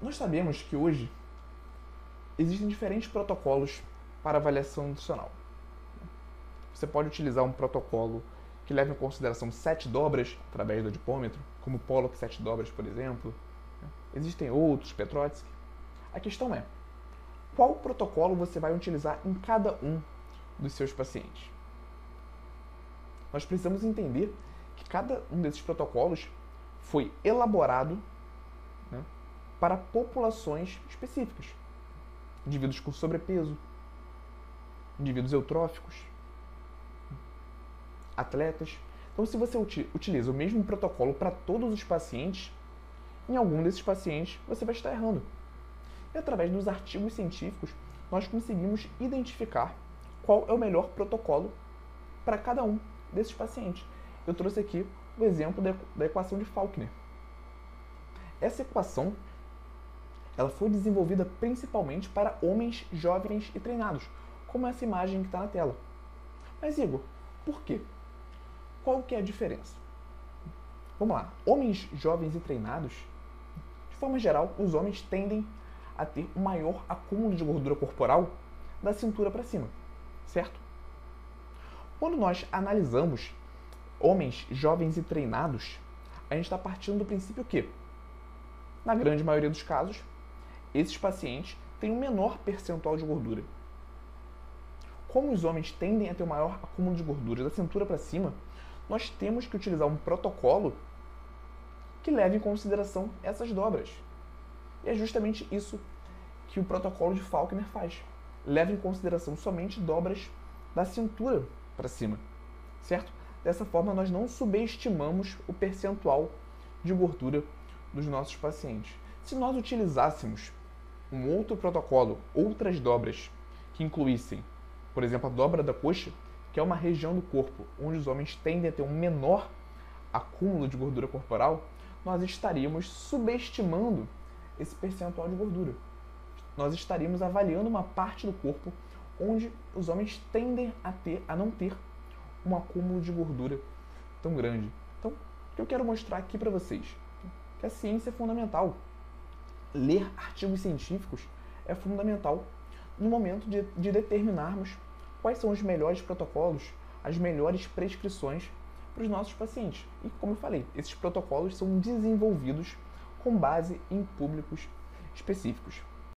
Nós sabemos que hoje existem diferentes protocolos para avaliação nutricional. Você pode utilizar um protocolo que leve em consideração sete dobras através do adipômetro, como o Pollock sete dobras, por exemplo. Existem outros, Petrotsky. A questão é, qual protocolo você vai utilizar em cada um dos seus pacientes? Nós precisamos entender que cada um desses protocolos foi elaborado né, para populações específicas. Indivíduos com sobrepeso, indivíduos eutróficos, atletas. Então, se você utiliza o mesmo protocolo para todos os pacientes, em algum desses pacientes você vai estar errando. E através dos artigos científicos, nós conseguimos identificar qual é o melhor protocolo para cada um desses pacientes. Eu trouxe aqui o exemplo da equação de Faulkner. Essa equação ela foi desenvolvida principalmente para homens jovens e treinados, como essa imagem que está na tela. Mas Igor, por quê? Qual que é a diferença? Vamos lá. Homens jovens e treinados, de forma geral, os homens tendem a ter um maior acúmulo de gordura corporal da cintura para cima, certo? Quando nós analisamos homens jovens e treinados, a gente está partindo do princípio que, na grande maioria dos casos, esses pacientes têm um menor percentual de gordura. Como os homens tendem a ter um maior acúmulo de gordura da cintura para cima, nós temos que utilizar um protocolo que leve em consideração essas dobras. E é justamente isso que o protocolo de Faulkner faz. Leva em consideração somente dobras da cintura para cima, certo? Dessa forma, nós não subestimamos o percentual de gordura dos nossos pacientes. Se nós utilizássemos um outro protocolo, outras dobras que incluíssem, por exemplo, a dobra da coxa, que é uma região do corpo onde os homens tendem a ter um menor acúmulo de gordura corporal, nós estaríamos subestimando esse percentual de gordura. Nós estaríamos avaliando uma parte do corpo onde os homens tendem a ter a não ter um acúmulo de gordura tão grande. Então, o que eu quero mostrar aqui para vocês que a ciência é fundamental. Ler artigos científicos é fundamental no momento de, de determinarmos quais são os melhores protocolos, as melhores prescrições para os nossos pacientes. E, como eu falei, esses protocolos são desenvolvidos com base em públicos específicos.